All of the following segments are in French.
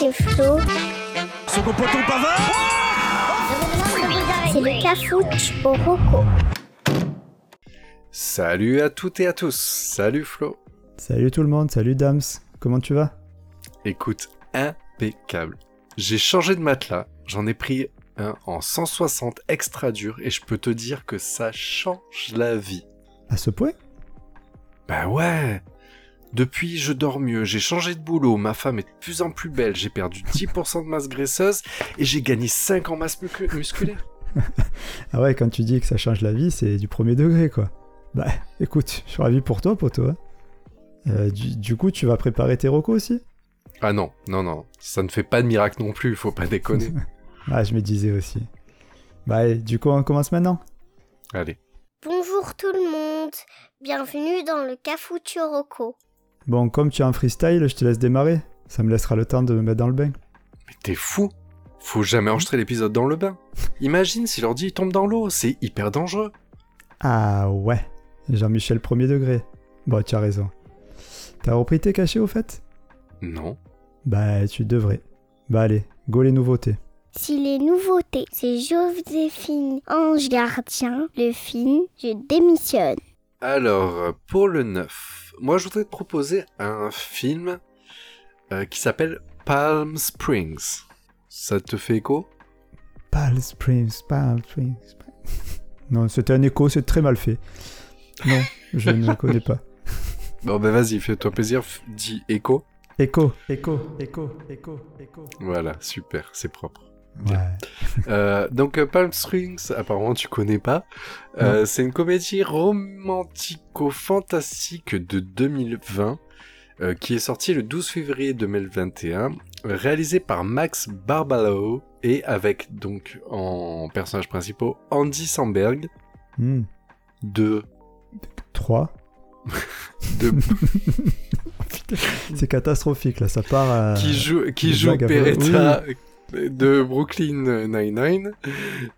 c'est Flo. Second poteau Pavard C'est le cafouche au roco. Salut à toutes et à tous. Salut Flo. Salut tout le monde, salut Dams. Comment tu vas? Écoute, impeccable. J'ai changé de matelas. J'en ai pris un en 160 extra dur et je peux te dire que ça change la vie. À ce point? Bah ouais. Depuis, je dors mieux, j'ai changé de boulot, ma femme est de plus en plus belle, j'ai perdu 10% de masse graisseuse et j'ai gagné 5 en masse musculaire. Ah ouais, quand tu dis que ça change la vie, c'est du premier degré quoi. Bah écoute, je suis ravi pour toi, poto. hein. Euh, du, du coup, tu vas préparer tes recos aussi? Ah non, non, non, ça ne fait pas de miracle non plus, faut pas déconner. Ah, je me disais aussi. Bah, du coup, on commence maintenant Allez. Bonjour tout le monde. Bienvenue dans le cafouche au roco. Bon, comme tu es en freestyle, je te laisse démarrer. Ça me laissera le temps de me mettre dans le bain. Mais t'es fou Faut jamais enregistrer l'épisode dans le bain. Imagine si l'ordi il tombe dans l'eau, c'est hyper dangereux. Ah ouais, Jean-Michel premier degré. Bon, tu as raison. T'as repris tes cachets au fait? Non. Bah, tu devrais. Bah allez, go les nouveautés. Si les nouveautés, c'est Joséphine Ange Gardien, le film, je démissionne. Alors, pour le 9, moi je voudrais te proposer un film euh, qui s'appelle Palm Springs. Ça te fait écho? Palm Springs, Palm Springs. non, c'était un écho, c'est très mal fait. Non, je ne le connais pas. Bon ben vas-y, fais-toi plaisir, dis écho. Écho, écho, écho, écho, écho. Voilà, super, c'est propre. Ouais. Euh, donc euh, Palm Springs, apparemment tu connais pas. Euh, c'est une comédie romantico-fantastique de 2020 euh, qui est sortie le 12 février 2021, réalisée par Max Barbalo et avec donc en personnages principaux Andy Samberg Hmm. de 3. de C'est catastrophique là, ça part à... qui joue qui joue Peretta de Brooklyn Nine-Nine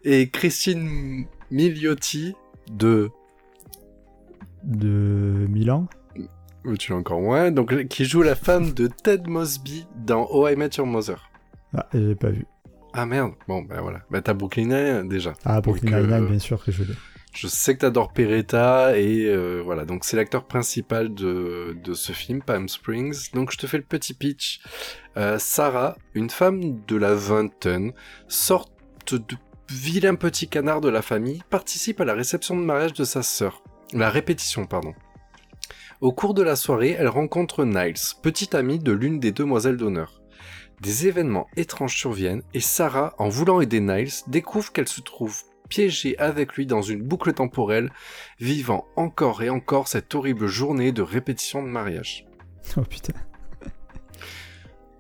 et Christine Milioti de de Milan. Tu l'as encore moins, donc qui joue la femme de Ted Mosby dans Oh I Met Your Mother. Ah, j'ai pas vu. Ah merde, bon ben voilà, bah t'as Brooklyn Nine déjà. Ah, Brooklyn euh, Nine-Nine, bien sûr que je l'ai. Je sais que t'adores Peretta et euh, voilà, donc c'est l'acteur principal de, ce film, Palm Springs. Donc je te fais le petit pitch. Euh, Sarah, une femme de la vingtaine, sorte de vilain petit canard de la famille, participe à la réception de mariage de sa sœur. La répétition, pardon. Au cours de la soirée, elle rencontre Niles, petite amie de l'une des demoiselles d'honneur. Des événements étranges surviennent et Sarah, en voulant aider Niles, découvre qu'elle se trouve piégée avec lui dans une boucle temporelle, vivant encore et encore cette horrible journée de répétition de mariage. Oh putain.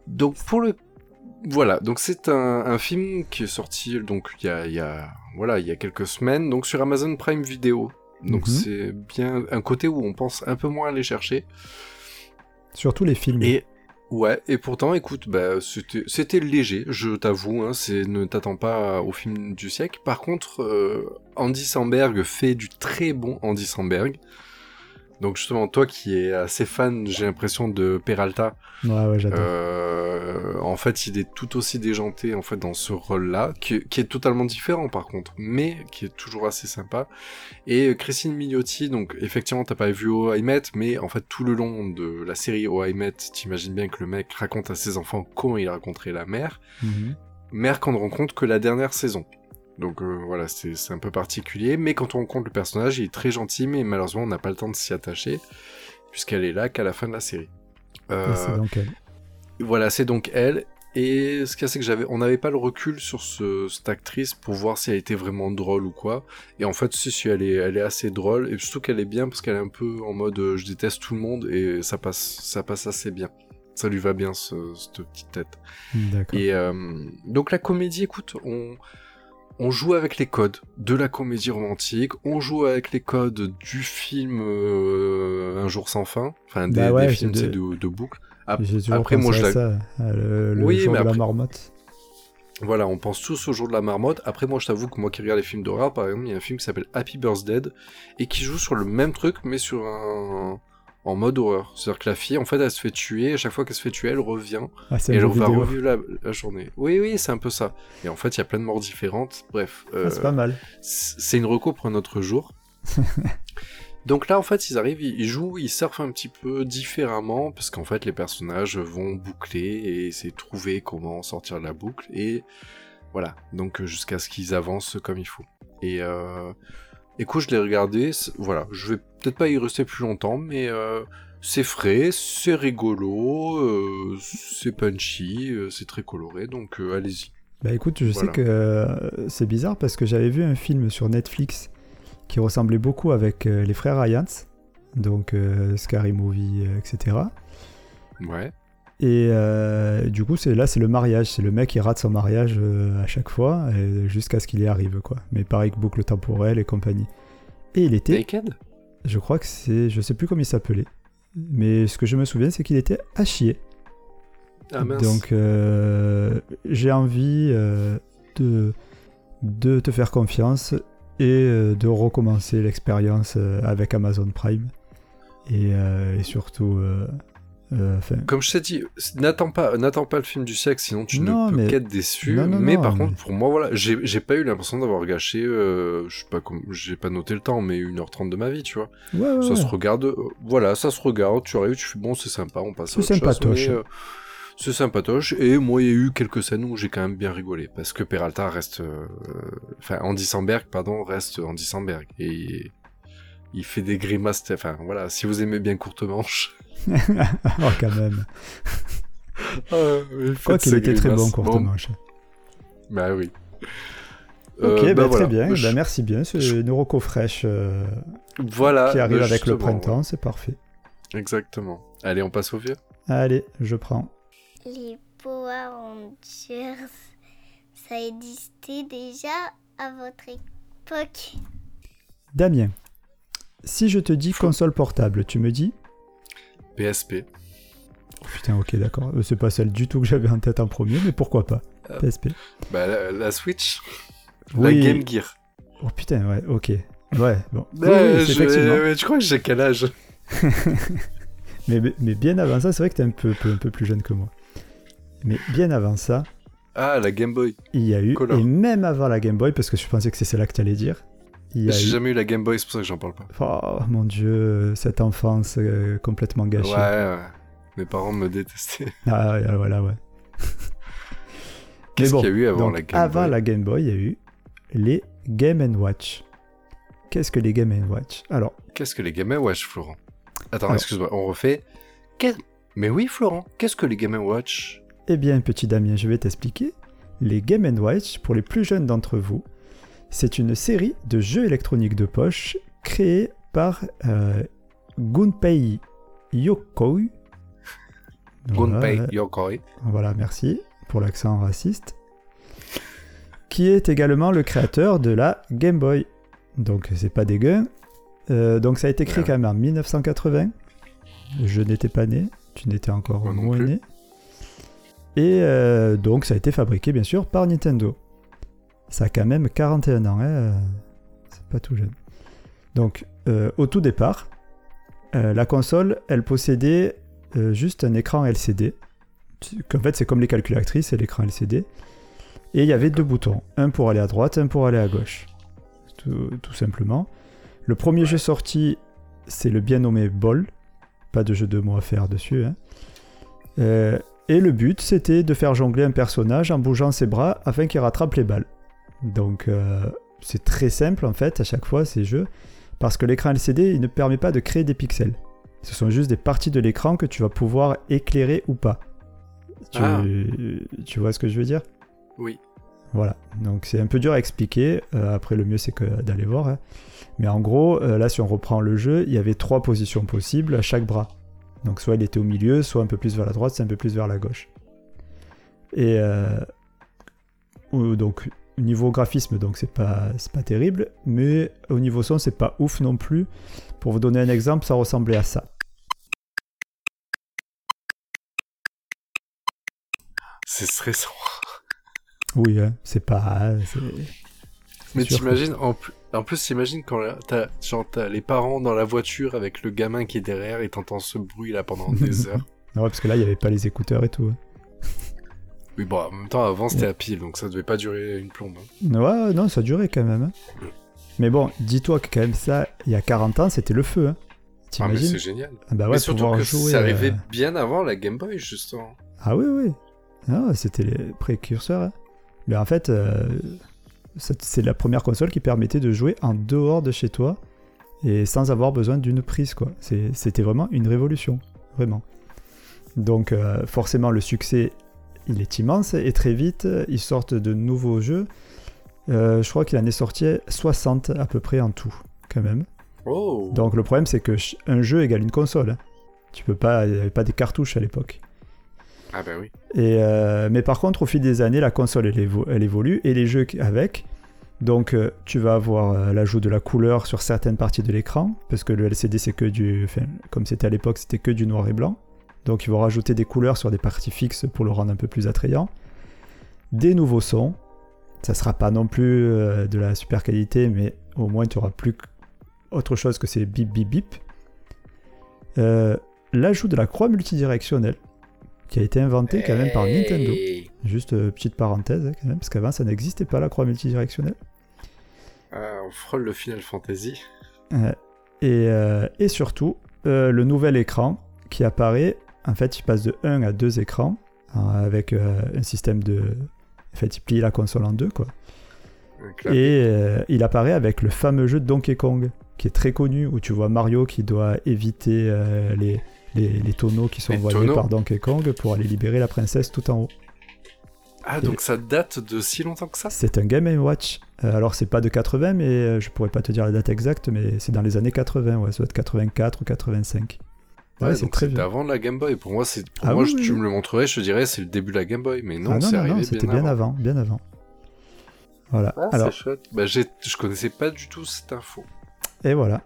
Donc pour le voilà, donc c'est un, un film qui est sorti donc il y a, il y a voilà il y a quelques semaines donc sur Amazon Prime Video. Donc Mhm. c'est bien un côté où on pense un peu moins aller chercher. Surtout les films. Et ouais, et pourtant, écoute, bah, c'était léger, je t'avoue. Hein, c'est ne t'attends pas au film du siècle. Par contre, euh, Andy Samberg fait du très bon Andy Samberg. Donc justement, toi qui es assez fan, j'ai l'impression de Peralta, Ouais, ouais, j'adore. euh, en fait, il est tout aussi déjanté en fait dans ce rôle-là, qui, qui est totalement différent par contre, mais qui est toujours assez sympa. Et euh, Christine Milioti, donc effectivement, t'as pas vu Oh I Met, mais en fait tout le long de la série Oh I Met, t'imagines bien que le mec raconte à ses enfants comment il a rencontré la mère, Mhm. mère qu'on ne rencontre que la dernière saison. Donc euh, voilà, c'est un peu particulier, mais quand on rencontre le personnage, il est très gentil, mais malheureusement on n'a pas le temps de s'y attacher, puisqu'elle est là qu'à la fin de la série. Euh, c'est donc elle. voilà, c'est donc elle. Et ce qu'il y a, c'est que j'avais, on n'avait pas le recul sur ce, cette actrice pour voir si elle était vraiment drôle ou quoi. Et en fait, si, si, elle est, elle est assez drôle. Et surtout qu'elle est bien parce qu'elle est un peu en mode euh, je déteste tout le monde et ça passe, ça passe assez bien. Ça lui va bien, ce, cette petite tête. D'accord. Et donc la comédie, écoute, on, on joue avec les codes de la comédie romantique, on joue avec les codes du film euh, Un jour sans fin, enfin des, Bah ouais, des c'est films de- de, de boucle. Ap- J'ai toujours après, moi, je ça, le, le Oui, jour mais de la marmotte. Voilà, on pense tous au jour de la marmotte. Après, moi, je t'avoue que moi qui regarde les films d'horreur, par exemple, il y a un film qui s'appelle Happy Birthday et qui joue sur le même truc, mais sur un, en mode horreur. C'est-à-dire que la fille, en fait, elle se fait tuer, à chaque fois qu'elle se fait tuer, elle revient, Ah, et elle va revivre la, la journée. Oui, oui, c'est un peu ça. Et en fait, il y a plein de morts différentes. Bref, euh, Ah, c'est pas mal. c'est une reco pour un autre jour. Donc là, en fait, ils arrivent, ils jouent, ils surfent un petit peu différemment, parce qu'en fait, les personnages vont boucler et essayer de trouver comment sortir de la boucle, et voilà, donc euh, jusqu'à ce qu'ils avancent comme il faut. Et euh, écoute, je l'ai regardé, voilà, je vais peut-être pas y rester plus longtemps, mais euh, c'est frais, c'est rigolo, euh, c'est punchy, euh, c'est très coloré, donc allez-y. Bah écoute, je sais que c'est bizarre parce que j'avais vu un film sur Netflix qui ressemblait beaucoup avec les frères Ryans, donc Scary Movie, etc. Ouais. Et euh, du coup, c'est là, c'est le mariage. C'est le mec qui rate son mariage euh, à chaque fois jusqu'à ce qu'il y arrive, quoi. Mais pareil que boucle temporelle et compagnie. Et il était, Naked? Je crois que c'est, je sais plus comment il s'appelait, mais ce que je me souviens, c'est qu'il était à chier. Ah mince. Donc, euh, j'ai envie de, de te faire confiance et de recommencer l'expérience avec Amazon Prime. Et, et surtout, euh, Comme je t'ai dit, n'attends pas, n'attends pas le film du sexe, sinon tu Non, ne peux mais- qu'être déçu. Non, non, mais par mais- contre, pour moi, voilà, j'ai pas eu l'impression d'avoir gâché, euh, je sais pas, j'ai pas noté le temps, mais 1h30 de ma vie, tu vois. ouais, ouais, Ça ouais. se regarde, euh, voilà, ça se regarde, tu arrives, tu fais bon, c'est sympa, on passe à autre chose, sympatoche. mais, euh, c'est sympatoche, et moi, il y a eu quelques scènes où j'ai quand même bien rigolé, parce que Peralta reste, enfin, Andy Samberg, pardon, reste Andy Samberg, et il fait des grimaces, enfin, voilà, si vous aimez bien Courte Manche, oh, quand même. euh, Quoi qu'il était très bon, grimaces. courte Bon, manche. Bah oui. Ok, Euh, bah, voilà. très bien. Je- Bah, merci bien. C'est je- une roco fraîche euh, Voilà. qui arrive bah, avec le printemps, c'est parfait. Exactement. Allez, on passe au vieux. Allez, je prends. Les Power Rangers, ça existait déjà à votre époque? Damien, si je te dis console portable, tu me dis? PSP. Oh, Putain, ok, d'accord. Euh, C'est pas celle du tout que j'avais en tête en premier, mais pourquoi pas Euh, PSP. Bah, la, la Switch. Oui. La Game Gear. Oh putain, ouais, ok. Ouais, bon. Oui, je- tu crois que j'ai quel âge Mais, mais- mais bien avant ça, c'est vrai que t'es un peu, peu- un peu plus jeune que moi. Mais bien avant ça, Ah, la Game Boy. il y a eu, Color. et même avant la Game Boy, parce que je pensais que c'est celle-là que t'allais dire, J'ai eu... jamais eu la Game Boy, c'est pour ça que j'en parle pas. Oh mon dieu, cette enfance euh, complètement gâchée. Ouais, ouais. Mes parents me détestaient. Ah, ouais, voilà, ouais. Qu'est-ce bon, qu'il y a eu avant Donc, la Game avant Boy la Game Boy, il y a eu les Game Watch. Qu'est-ce que les Game Watch? Alors, Qu'est-ce que les Game Watch, Florent? Attends, Alors. excuse-moi, on refait. Mais oui, Florent, qu'est-ce que les Game Watch? Eh bien, petit Damien, je vais t'expliquer. Les Game Watch, pour les plus jeunes d'entre vous, c'est une série de jeux électroniques de poche créés par euh, Gunpei Yokoi. Gunpei Voilà, Yokoi. Voilà, merci pour l'accent raciste. Qui est également le créateur de la Game Boy. Donc c'est pas dégueu. Euh, donc ça a été créé Ouais. quand même en 1980. Je n'étais pas né, tu n'étais encore Moi moins né. Et euh, donc ça a été fabriqué bien sûr par Nintendo. Ça a quand même 41 ans, hein, euh, c'est pas tout jeune. Donc euh, au tout départ, euh, la console, elle possédait juste un écran LCD. En fait, c'est comme les calculatrices, c'est l'écran LCD. Et il y avait deux boutons, un pour aller à droite, un pour aller à gauche. Tout, simplement. Le premier jeu sorti, c'est le bien nommé Ball. Pas de jeu de mots à faire dessus. hein. Et le but, c'était de faire jongler un personnage en bougeant ses bras afin qu'il rattrape les balles. Donc, euh, c'est très simple en fait à chaque fois ces jeux, parce que l'écran LCD, il ne permet pas de créer des pixels. Ce sont juste des parties de l'écran que tu vas pouvoir éclairer ou pas. Tu, Ah. tu vois ce que je veux dire? Oui. Voilà, donc c'est un peu dur à expliquer. Euh, après, le mieux c'est que d'aller voir. hein. Mais en gros, euh, là, si on reprend le jeu, il y avait trois positions possibles à chaque bras. Donc, soit il était au milieu, soit un peu plus vers la droite, soit un peu plus vers la gauche. Et euh, donc, niveau graphisme, donc c'est pas pas terrible, mais au niveau son, c'est pas ouf non plus. Pour vous donner un exemple, ça ressemblait à ça. C'est stressant. Oui, hein, c'est pas. Mais t'imagines, en, plus- En plus, t'imagines quand t'as les parents dans la voiture avec le gamin qui est derrière et t'entends ce bruit là pendant des heures. Ouais, parce que là, il n'y avait pas les écouteurs et tout. hein. Oui, bon, en même temps, avant c'était à pile, donc ça devait pas durer une plombe. hein. Ouais, non, ça durait quand même. hein. Mais bon, dis-toi que quand même ça, il y a 40 ans, c'était le feu. Hein. Ah, mais c'est génial. Ah Bah ouais, mais surtout que jouer. arrivé euh, bien avant la Game Boy, justement. Ah oui, oui. Ah, c'était les précurseurs. hein. Mais en fait, euh, c'est la première console qui permettait de jouer en dehors de chez toi et sans avoir besoin d'une prise. quoi. C'était vraiment une révolution. Vraiment. Donc euh, forcément, le succès, il est immense et très vite, ils sortent de nouveaux jeux. Euh, je crois qu'il en est sorti 60 à peu près en tout, quand même. Oh Donc le problème, c'est que un jeu égale une console. Tu peux pas, il n'y avait pas des cartouches à l'époque. Ah bah oui. Et euh, mais par contre, au fil des années, la console elle, évo- elle évolue et les jeux avec. Donc, euh, tu vas avoir l'ajout de la couleur sur certaines parties de l'écran, parce que le LCD c'est que du, enfin, comme c'était à l'époque, c'était que du noir et blanc. Donc, ils vont rajouter des couleurs sur des parties fixes pour le rendre un peu plus attrayant. Des nouveaux sons. Ça sera pas non plus euh, de la super qualité, mais au moins tu auras plus autre chose que ces bip bip bip. Euh, L'ajout de la croix multidirectionnelle, qui a été inventé quand même par Nintendo. Juste euh, petite parenthèse hein, quand même, parce qu'avant ça n'existait pas la croix multidirectionnelle. On frôle le Final Fantasy. Et, et surtout, le nouvel écran qui apparaît, en fait il passe de 1 à 2 écrans, hein, avec euh, un système de... En fait il plie la console en deux quoi. Et euh, il apparaît avec le fameux jeu Donkey Kong, qui est très connu, où tu vois Mario qui doit éviter euh, les, les, les tonneaux qui sont Les envoyés tonneaux. par Donkey Kong pour aller libérer la princesse tout en haut. Ah, donc ça date de si longtemps que ça? C'est un Game Watch. Euh, alors c'est pas de 80, mais euh, je pourrais pas te dire la date exacte, mais c'est dans les années 80, ouais, ça doit être 84 ou 85. Ouais, c'est très c'était vieux. avant la Game Boy. Pour moi, c'est pour Ah moi, oui, je- oui, tu oui. me le montrerais, je te dirais c'est le début de la Game Boy, mais non, ah non, c'est arrivé non, c'était bien bien avant. avant, bien avant. Voilà. Ah, alors, c'est chouette. Bah, j'ai- je connaissais pas du tout cette info. et voilà.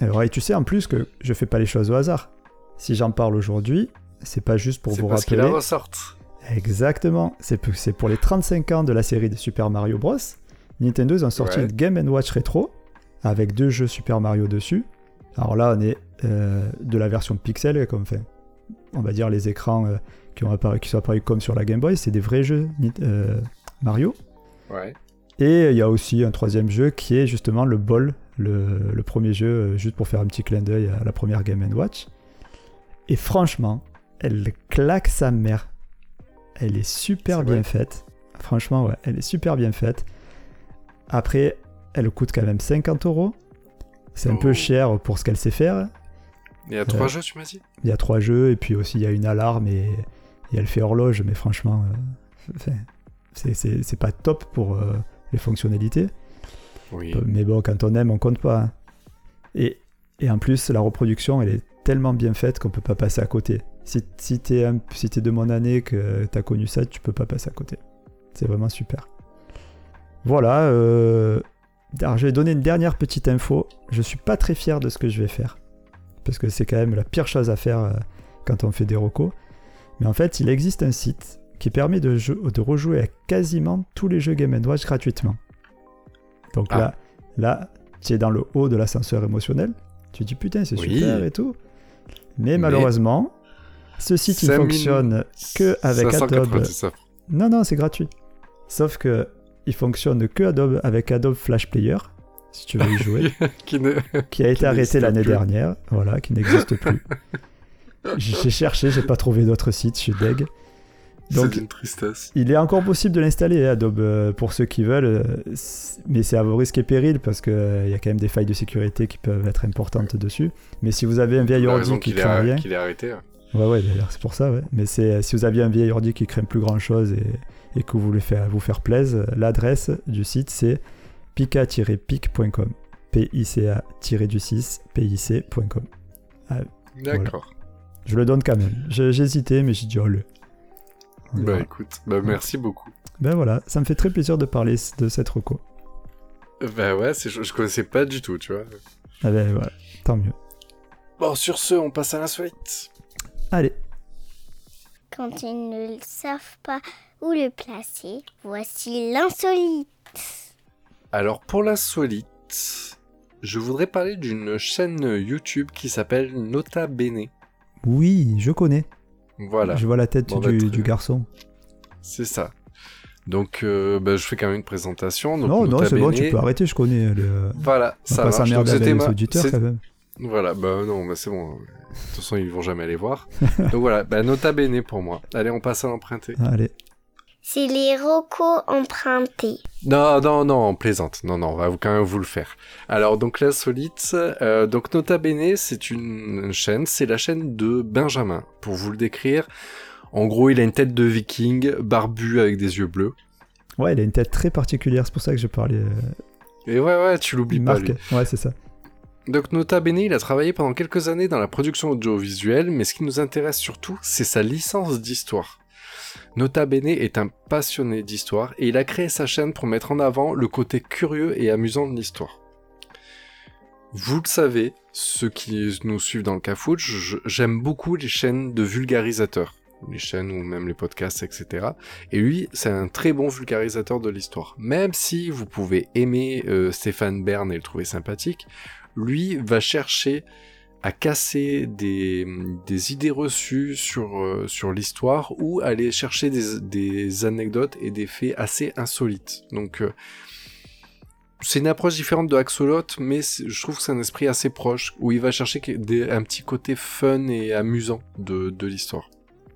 Alors, et tu sais en plus que je fais pas les choses au hasard. Si j'en parle aujourd'hui, c'est pas juste pour vous parce rappeler. la ressortent. Exactement. C'est pour, c'est pour les 35 ans de la série de Super Mario Bros. Nintendo, ils ont sorti Ouais. une Game Watch rétro avec deux jeux Super Mario dessus. Alors là, on est euh, de la version pixel, comme fait. On va dire les écrans euh, qui, ont apparu, qui sont apparus comme sur la Game Boy, c'est des vrais jeux euh, Mario. Ouais. Et il y a aussi un troisième jeu qui est justement le Ball, le, le premier jeu, juste pour faire un petit clin d'œil à la première Game Watch. Et franchement, elle claque sa mère. Elle est super bien vrai faite. Franchement, ouais, elle est super bien faite. Après, elle coûte quand même 50 euros. C'est un Oh. peu cher pour ce qu'elle sait faire. Il y a trois Euh, jeux, tu m'as dit? Il y a trois jeux et puis aussi il y a une alarme et, et elle fait horloge, mais franchement, euh, c'est- pas top pour euh, les fonctionnalités. Oui. Mais bon, quand on aime, on compte pas. hein. Et, et en plus, la reproduction, elle est tellement bien faite qu'on peut pas passer à côté. Si, si t'es si de mon année, que t'as connu ça, tu peux pas passer à côté. C'est vraiment super. Voilà. euh, Alors, je vais donner une dernière petite info. Je suis pas très fier de ce que je vais faire. Parce que c'est quand même la pire chose à faire euh, quand on fait des recos. Mais en fait, il existe un site qui permet de, jou- de rejouer à quasiment tous les jeux Game Watch gratuitement. Donc Ah. là, là, tu es dans le haut de l'ascenseur émotionnel. Tu te dis putain, c'est Oui. super et tout. Mais, Mais- malheureusement, ce site 5000 fonctionne que avec 590 Adobe. Non, non, c'est gratuit. Sauf que il fonctionne que Adobe avec Adobe Flash Player, si tu veux y jouer, Qui ne- qui a été Qui arrêté l'année dernière, voilà, qui n'existe plus. j'ai cherché, j'ai pas trouvé d'autres sites, je suis deg. C'est Donc, d'une tristesse. il est encore possible de l'installer, hein, Adobe, euh, pour ceux qui veulent, euh, mais c'est à vos risques et périls parce qu'il y a quand même des failles de sécurité qui peuvent être importantes dessus. Mais si vous avez un vieil La ordi qui craint rien, est, qu'il est arrêté. Ouais, ouais, d'ailleurs, c'est pour ça, ouais. Mais c'est si vous aviez un vieil ordi qui craint plus grand chose et, et que vous voulez faire, vous faire plaisir, l'adresse du site c'est pica-pic.com. P-I-C-A-du-6 pic.com. D'accord. Je le donne quand même. Hésité, mais j'ai dit, oh le. Bah verra. écoute, bah merci beaucoup. Ben voilà, ça me fait très plaisir de parler de cette reco. Bah ouais, c'est- je, connaissais pas du tout, tu vois. Ah ben voilà, tant mieux. Bon, sur ce, on passe à l'insolite. Allez, Quand ils ne savent pas où le placer, voici l'insolite. Alors pour l'insolite, je voudrais parler d'une chaîne YouTube qui s'appelle Nota Bene. Oui, je connais. Voilà, Je vois la tête Bon, bah, du, garçon. c'est ça. Donc, euh, bah, je fais quand même une présentation. Donc, non, non, c'est bon, tu peux arrêter, je connais. Le... Voilà, On ça marche. C'était ma- les auditeurs c'est- quand même. Voilà, bah non, bah c'est bon. De toute façon, ils vont jamais aller voir. Donc voilà, bah nota bene pour moi. Allez, on passe à l'emprunté. Allez. C'est les rocos empruntés. Non, non, non, on plaisante. Non, non, on va quand même vous le faire. Alors, donc l'insolite, euh, donc Nota Bene, c'est une chaîne, c'est la chaîne de Benjamin. Pour vous le décrire, en gros, il a une tête de viking, barbu avec des yeux bleus. Ouais, il a une tête très particulière, c'est pour ça que je parlais. euh, Et ouais, ouais, tu l'oublies pas, lui. Ouais, c'est ça. Donc Nota Bene, il a travaillé pendant quelques années dans la production audiovisuelle, mais ce qui nous intéresse surtout, c'est sa licence d'histoire. Nota Bene est un passionné d'histoire et il a créé sa chaîne pour mettre en avant le côté curieux et amusant de l'histoire. Vous le savez, ceux qui nous suivent dans le Cafouche, j'aime beaucoup les chaînes de vulgarisateurs, les chaînes ou même les podcasts, etc. Et lui, c'est un très bon vulgarisateur de l'histoire. Même si vous pouvez aimer euh, Stéphane Bern et le trouver sympathique, lui va chercher à casser des, idées reçues sur, euh, sur l'histoire ou aller chercher des, anecdotes et des faits assez insolites. Donc euh, c'est une approche différente de Axolot, mais je trouve que c'est un esprit assez proche, où il va chercher un petit côté fun et amusant de, de l'histoire.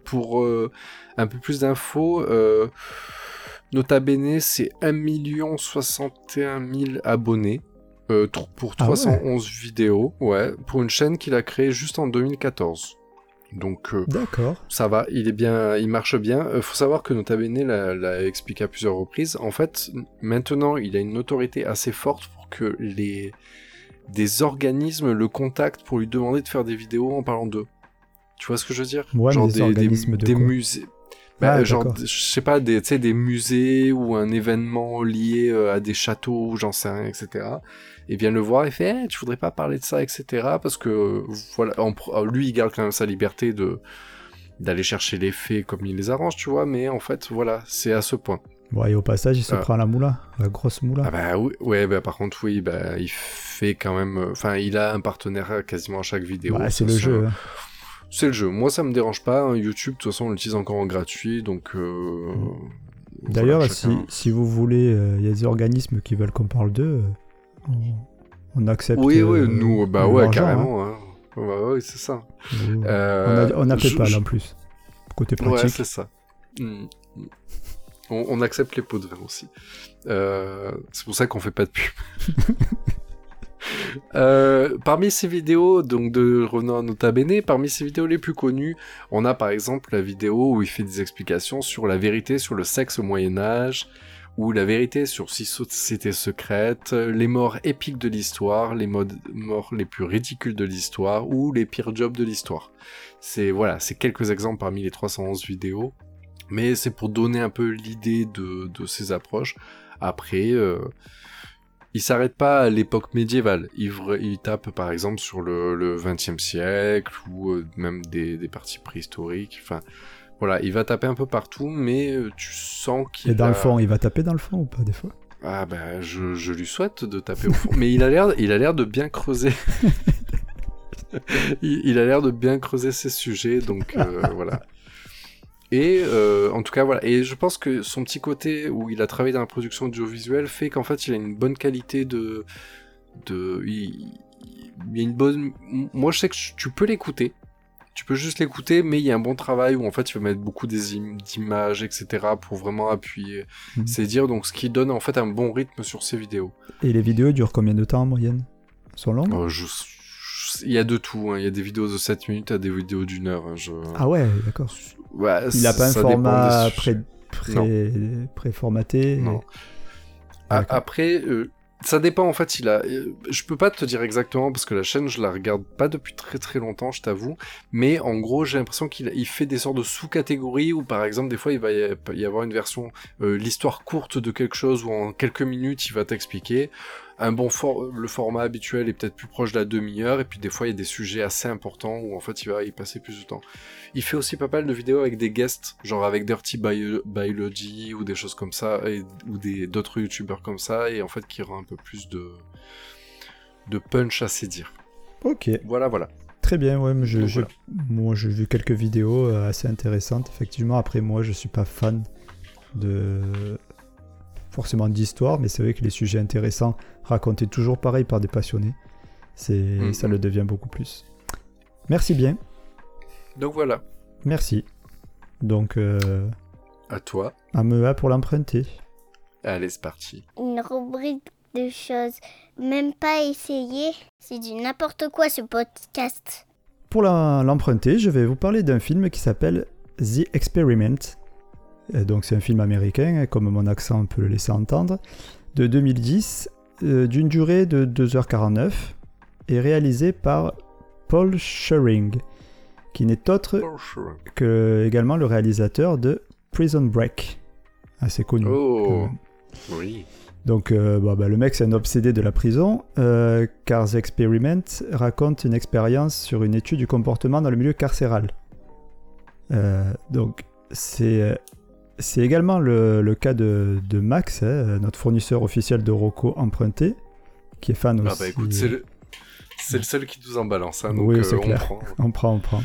Pour euh, un peu plus d'infos, Nota Bene, c'est 1 61 000 abonnés. Euh, pour Ah ouais. 311 vidéos, ouais, pour une chaîne qu'il a créée juste en 2014. Donc euh, D'accord. ça va, il est bien, il marche bien. Euh, faut savoir que Nota Bene l'a, expliqué à plusieurs reprises. En fait, maintenant, il a une autorité assez forte pour que les des organismes le contactent pour lui demander de faire des vidéos en parlant d'eux. Tu vois ce que je veux dire? Ouais, Genre des des, organismes de des quoi musées. Bah, Ah, genre, je sais pas, des, tu sais, des musées ou un événement lié à des châteaux, j'en sais rien, etc. Et vient le voir et fait, Eh, tu voudrais pas parler de ça, etc. Parce que, euh, voilà, en euh, lui, il garde quand même sa liberté de d'aller chercher les faits comme il les arrange, tu vois, mais en fait, voilà, c'est à ce point. Ouais, et au passage, il se Ah. prend la moula, la grosse moula. Ah bah oui, ouais, bah par contre, oui, bah il fait quand même, euh, enfin, il a un partenaire quasiment à chaque vidéo. C'est le jeu. hein. C'est le jeu. Moi, ça me dérange pas. hein. YouTube, de toute façon, on l'utilise encore en gratuit, donc. euh, D'ailleurs, voilà, si, si vous voulez, euh, il y a des organismes qui veulent qu'on parle d'eux, euh, on, accepte. Oui, euh, oui, nous, bah ouais, carrément. hein. Ouais, ouais, c'est ça. hein. Euh, on a, on a je- PayPal je- en plus. Côté Ouais, pratique. c'est ça. Mm. On, on accepte les pots de vin aussi. Euh, c'est pour ça qu'on fait pas de pub. Euh, parmi ces vidéos, donc de revenant à Nota Bene, parmi ces vidéos les plus connues, on a par exemple la vidéo où il fait des explications sur la vérité sur le sexe au Moyen Âge, ou la vérité sur six sociétés secrètes, les morts épiques de l'histoire, les morts les plus ridicules de l'histoire, ou les pires jobs de l'histoire. C'est voilà, c'est quelques exemples parmi les 311 vidéos, mais c'est pour donner un peu l'idée de, ces approches. Après, euh, il s'arrête pas à l'époque médiévale. Il, il tape par exemple sur le, 20e siècle ou euh, même des, des parties préhistoriques. Enfin, voilà, il va taper un peu partout, mais euh, tu sens qu'il Et dans a- le fond, il va taper dans le fond ou pas des fois? Ah bah je, je lui souhaite de taper au fond. Mais il a l'air il a l'air de bien creuser. il, il a l'air de bien creuser ses sujets, donc euh, voilà. Et euh, en tout cas voilà. Et je pense que son petit côté où il a travaillé dans la production audiovisuelle fait qu'en fait il a une bonne qualité de de il, il y a une bonne. Moi je sais que tu peux l'écouter. Tu peux juste l'écouter, mais il y a un bon travail où en fait il va mettre beaucoup d'images, etc. pour vraiment appuyer Mhm. c'est dire donc ce qui donne en fait un bon rythme sur ces vidéos. Et les vidéos durent combien de temps en moyenne? Sont longues? Euh, je- Il y a de tout, hein. il y a des vidéos de 7 minutes à des vidéos d'une heure. hein. Je... Ah ouais, d'accord. Ouais, Il a pas un format des pré, pré, préformaté Non. A- D'accord. Après, euh, ça dépend en fait. Il a, euh, je peux pas te dire exactement parce que la chaîne je la regarde pas depuis très très longtemps, je t'avoue. Mais en gros, j'ai l'impression qu'il il fait des sortes de sous-catégories où par exemple des fois il va y y avoir une version euh, l'histoire courte de quelque chose où en quelques minutes il va t'expliquer. Un bon for- le format habituel est peut-être plus proche de la demi-heure, et puis des fois il y a des sujets assez importants où en fait il va y passer plus de temps. Il fait aussi pas mal de vidéos avec des guests, genre avec Dirty Bio- Biology ou des choses comme ça, et, ou des d'autres youtubeurs comme ça, et en fait qui rend un peu plus de de punch à ses dires. Ok, Voilà, voilà. très bien. Ouais, mais je, Donc je- voilà. moi, j'ai vu quelques vidéos euh, assez intéressantes. Effectivement, après, moi, je suis pas fan de forcément d'histoire, mais c'est vrai que les sujets intéressants racontés toujours pareil par des passionnés, c'est Mhm. ça le devient beaucoup plus. Merci bien, Donc voilà, merci. Donc, euh, à toi. AMEA pour l'emprunter. Allez, c'est parti. Une rubrique de choses même pas essayées. C'est du n'importe quoi ce podcast. Pour l'emprunter, je vais vous parler d'un film qui s'appelle The Experiment. Euh, Donc c'est un film américain, comme mon accent peut le laisser entendre, de 2010, euh, d'une durée de 2h49, et réalisé par Paul Schering, qui n'est autre que également le réalisateur de Prison Break, assez connu. Oh. Oui. Donc euh, bah, bah, le mec c'est un obsédé de la prison, euh, car The Experiment raconte une expérience sur une étude du comportement dans le milieu carcéral. Euh, donc c'est c'est également le, le cas de, de Max, hein, notre fournisseur officiel de Rocco emprunté, qui est fan Ah aussi. bah écoute, c'est le... seul qui nous en balance, hein, donc Oui, euh, c'est on clair. prend. On prend, on prend.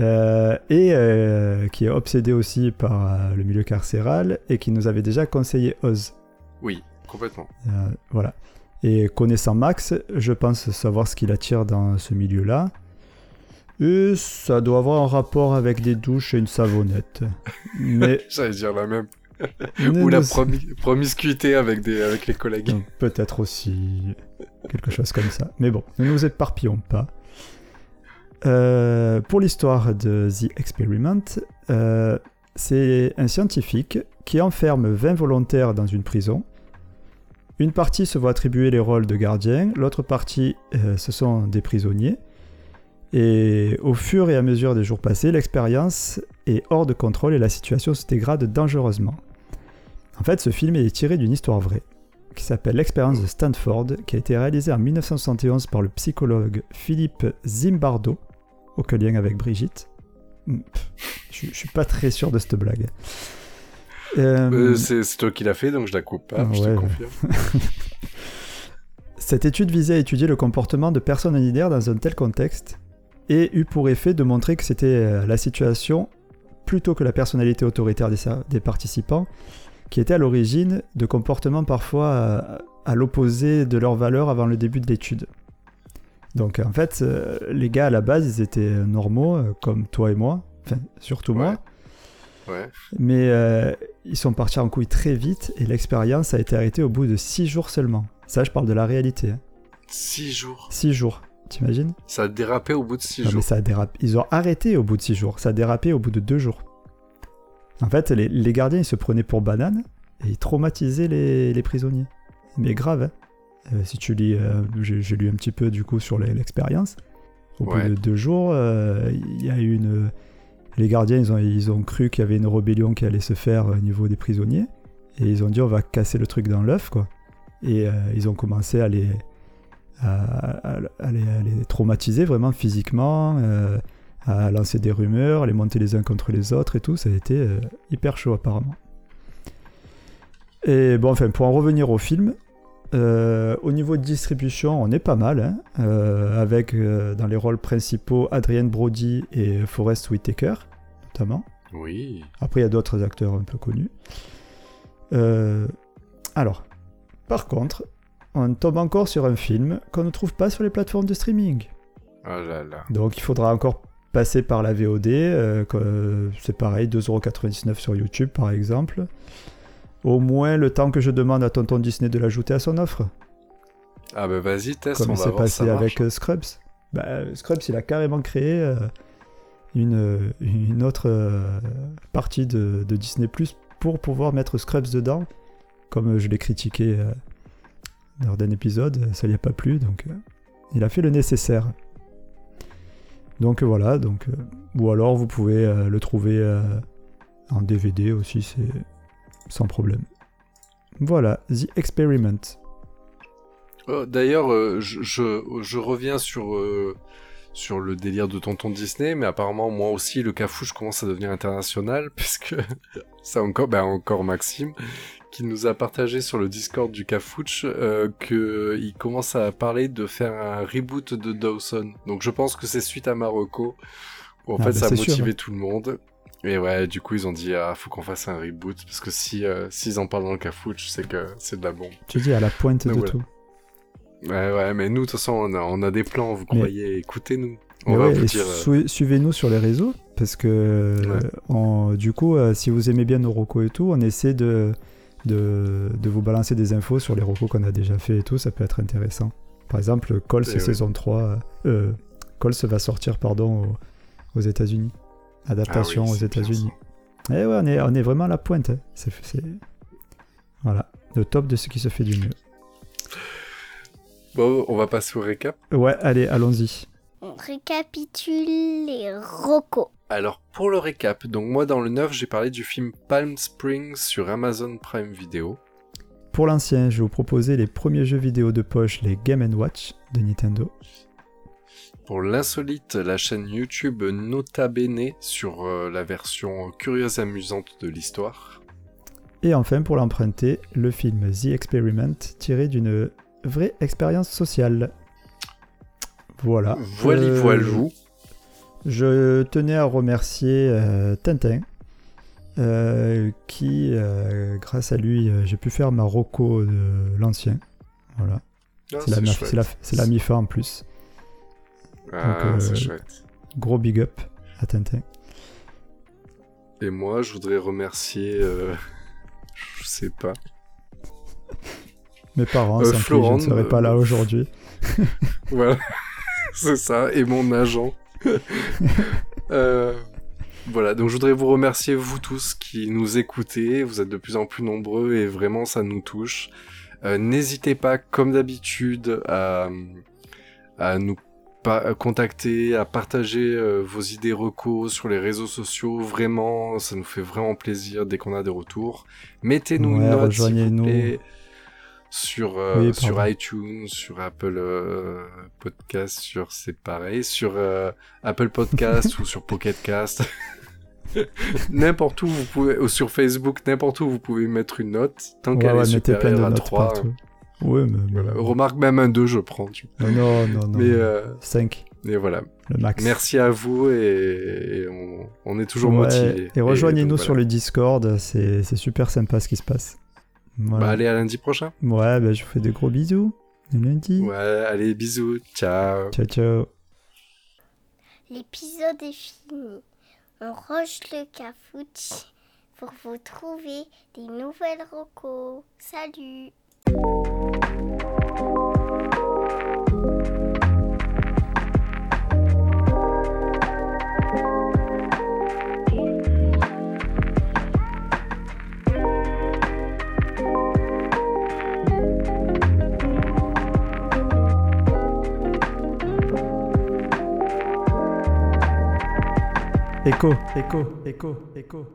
Euh, et euh, qui est obsédé aussi par euh, le milieu carcéral et qui nous avait déjà conseillé Oz. Oui, complètement. Euh, voilà. Et connaissant Max, je pense savoir ce qu'il attire dans ce milieu-là. Et ça doit avoir un rapport avec des douches et une savonnette. Mais J'allais dire la même. Ou la promi- promiscuité avec, des... avec les collègues. Peut-être aussi quelque chose comme ça. Mais bon, ne nous éparpillons pas. Euh, pour l'histoire de The Experiment, euh, c'est un scientifique qui enferme 20 volontaires dans une prison. Une partie se voit attribuer les rôles de gardien, l'autre partie, euh, ce sont des prisonniers. Et au fur et à mesure des jours passés, l'expérience est hors de contrôle et la situation se dégrade dangereusement. En fait, ce film est tiré d'une histoire vraie qui s'appelle L'expérience de Stanford, qui a été réalisée en 1971 par le psychologue Philippe Zimbardo. Aucun lien avec Brigitte. Hmm, Je, je suis pas très sûr de cette blague. Euh, Euh, c'est toi qui l'as fait, donc je la coupe pas, je Ouais. te confirme. Cette étude visait à étudier le comportement de personnes leaders dans un tel contexte et eut pour effet de montrer que c'était euh, la situation plutôt que la personnalité autoritaire des, participants qui était à l'origine de comportements parfois euh, à l'opposé de leurs valeurs avant le début de l'étude. Donc en fait, euh, les gars à la base, ils étaient normaux, comme toi et moi, enfin surtout moi, Ouais. mais euh, ils sont partis en couille très vite et l'expérience a été arrêtée au bout de 6 jours seulement. Ça, je parle de la réalité. hein. Six jours. 6 jours, t'imagines Ça a dérapé au bout de six Non, mais jours. ça a dérapé. Ils ont arrêté au bout de 6 jours. Ça a dérapé au bout de 2 jours. En fait, les, les gardiens, ils se prenaient pour bananes et ils traumatisaient les, les prisonniers. Mais grave, hein. Euh, si tu lis, euh, j'ai lu un petit peu du coup sur l'expérience. Au Ouais. bout de deux jours, euh, il y a eu une. Les gardiens, ils ont, ils ont cru qu'il y avait une rébellion qui allait se faire au niveau des prisonniers. Et ils ont dit, on va casser le truc dans l'œuf, quoi. Et ils ont commencé à les, à, les, à les traumatiser vraiment physiquement, euh, à lancer des rumeurs, à les monter les uns contre les autres et tout. Ça a été euh, hyper chaud, apparemment. Et bon, enfin, pour en revenir au film, euh, au niveau de distribution, on est pas mal, hein, avec dans les rôles principaux Adrienne Brody et Forrest Whitaker, notamment. Oui. Après, il y a d'autres acteurs un peu connus. Alors, par contre, on tombe encore sur un film qu'on ne trouve pas sur les plateformes de streaming. Oh là là. Donc, il faudra encore passer par la VOD. euh, que- c'est pareil, 2,99€ sur YouTube, par exemple. Au moins le temps que je demande à Tonton Disney de l'ajouter à son offre. Ah bah vas-y, teste, comme on s'est passé avec euh, Scrubs. Bah, euh, Scrubs, il a carrément créé euh, une, euh, une autre euh, partie de, de Disney Plus pour pouvoir mettre Scrubs dedans. Comme euh, je l'ai critiqué euh, d'un épisode, ça lui a pas plu, donc euh, il a fait le nécessaire. Donc euh, voilà, donc, euh, ou alors vous pouvez le trouver en DVD aussi, c'est sans problème. Voilà, The Experiment. Oh, D'ailleurs, je, je, reviens sur, sur le délire de Tonton Disney, mais apparemment, moi aussi, le cafouche commence à devenir international, puisque c'est encore, ben, encore Maxime qui nous a partagé sur le Discord du cafouche euh, qu'il commence à parler de faire un reboot de Dawson. Donc je pense que c'est suite à Marocco, où en Ah, fait bah, ça a sûr, motivé ouais. tout le monde. Et ouais, du coup, ils ont dit, ah, faut qu'on fasse un reboot, parce que si, euh, s'ils en parlent dans le cafouche, c'est que c'est de la bombe. Tu dis à la pointe Donc de voilà. tout. Ouais, ouais, mais nous, de toute façon, on a, on a des plans, vous Mais- croyez, écoutez-nous. On Mais va ouais, vous et dire... euh, sui- Suivez-nous sur les réseaux, parce que Ouais. euh, on- du coup, euh, si vous aimez bien nos recos et tout, on essaie de, de, de vous balancer des infos sur les recos qu'on a déjà fait et tout, ça peut être intéressant. Par exemple, Cols Et ouais. saison 3, euh, Cols va sortir pardon, aux, aux États-Unis. Adaptation Ah oui, aux États-Unis. Et ouais, on est, on est vraiment à la pointe. hein. C'est, Voilà, le top de ce qui se fait du mieux. Bon, on va passer au récap. Ouais, allez, allons-y. On récapitule les rocos. Alors, pour le récap, donc moi, dans le 9, j'ai parlé du film Palm Springs sur Amazon Prime Video. Pour l'ancien, je vais vous proposer les premiers jeux vidéo de poche, les Game Watch de Nintendo. Pour l'insolite, la chaîne YouTube Nota Bene sur euh, la version curieuse et amusante de l'histoire. Et enfin, pour l'emprunter, le film The Experiment, tiré d'une vraie expérience sociale. Voilà. Voili Euh, voilou. Je tenais à remercier euh, Tintin, euh, qui, euh, grâce à lui, j'ai pu faire ma roco de l'ancien. Voilà. Ah, c'est la, mi- chouette. c'est la, c'est la mi-fin en plus. Ah, c'est chouette. Gros big up à Tintin. Et moi, je voudrais remercier... je sais pas. Mes parents, sans qui je Florent, ne serais pas là aujourd'hui. Voilà, c'est ça, et mon agent. Euh, voilà, donc je voudrais vous remercier, vous tous qui nous écoutez. Vous êtes de plus en plus nombreux et vraiment ça nous touche. Euh, N'hésitez pas, comme d'habitude, à, à nous contacter, à partager euh, vos idées recos sur les réseaux sociaux. Vraiment, ça nous fait vraiment plaisir dès qu'on a des retours. Mettez-nous Ouais, une note, s'il vous plaît, sur, euh, Oui, sur iTunes, sur Apple euh, Podcast, sur c'est pareil, sur euh, Apple Podcast ou sur Pocket Cast. n'importe où vous pouvez, ou sur Facebook, n'importe où vous pouvez mettre une note, tant Ouais, qu'elle ouais, est supérieure de à notes 3. partout. Ouais, mais, Voilà. Remarque même un 2, je prends. Tu... Non, non, non. Mais, euh, 5, mais voilà. le max. Merci à vous et, et on, on est toujours motivés. Et rejoignez-nous sur voilà. le Discord, c'est c'est super sympa ce qui se passe. Voilà. Bah, allez, à lundi prochain. Ouais, bah, je vous fais des gros bisous. À lundi. Ouais, allez, bisous. Ciao. Ciao, ciao. L'épisode est fini. On roche le cafouche pour vous trouver des nouvelles rocos. Salut Écho, écho, écho, écho.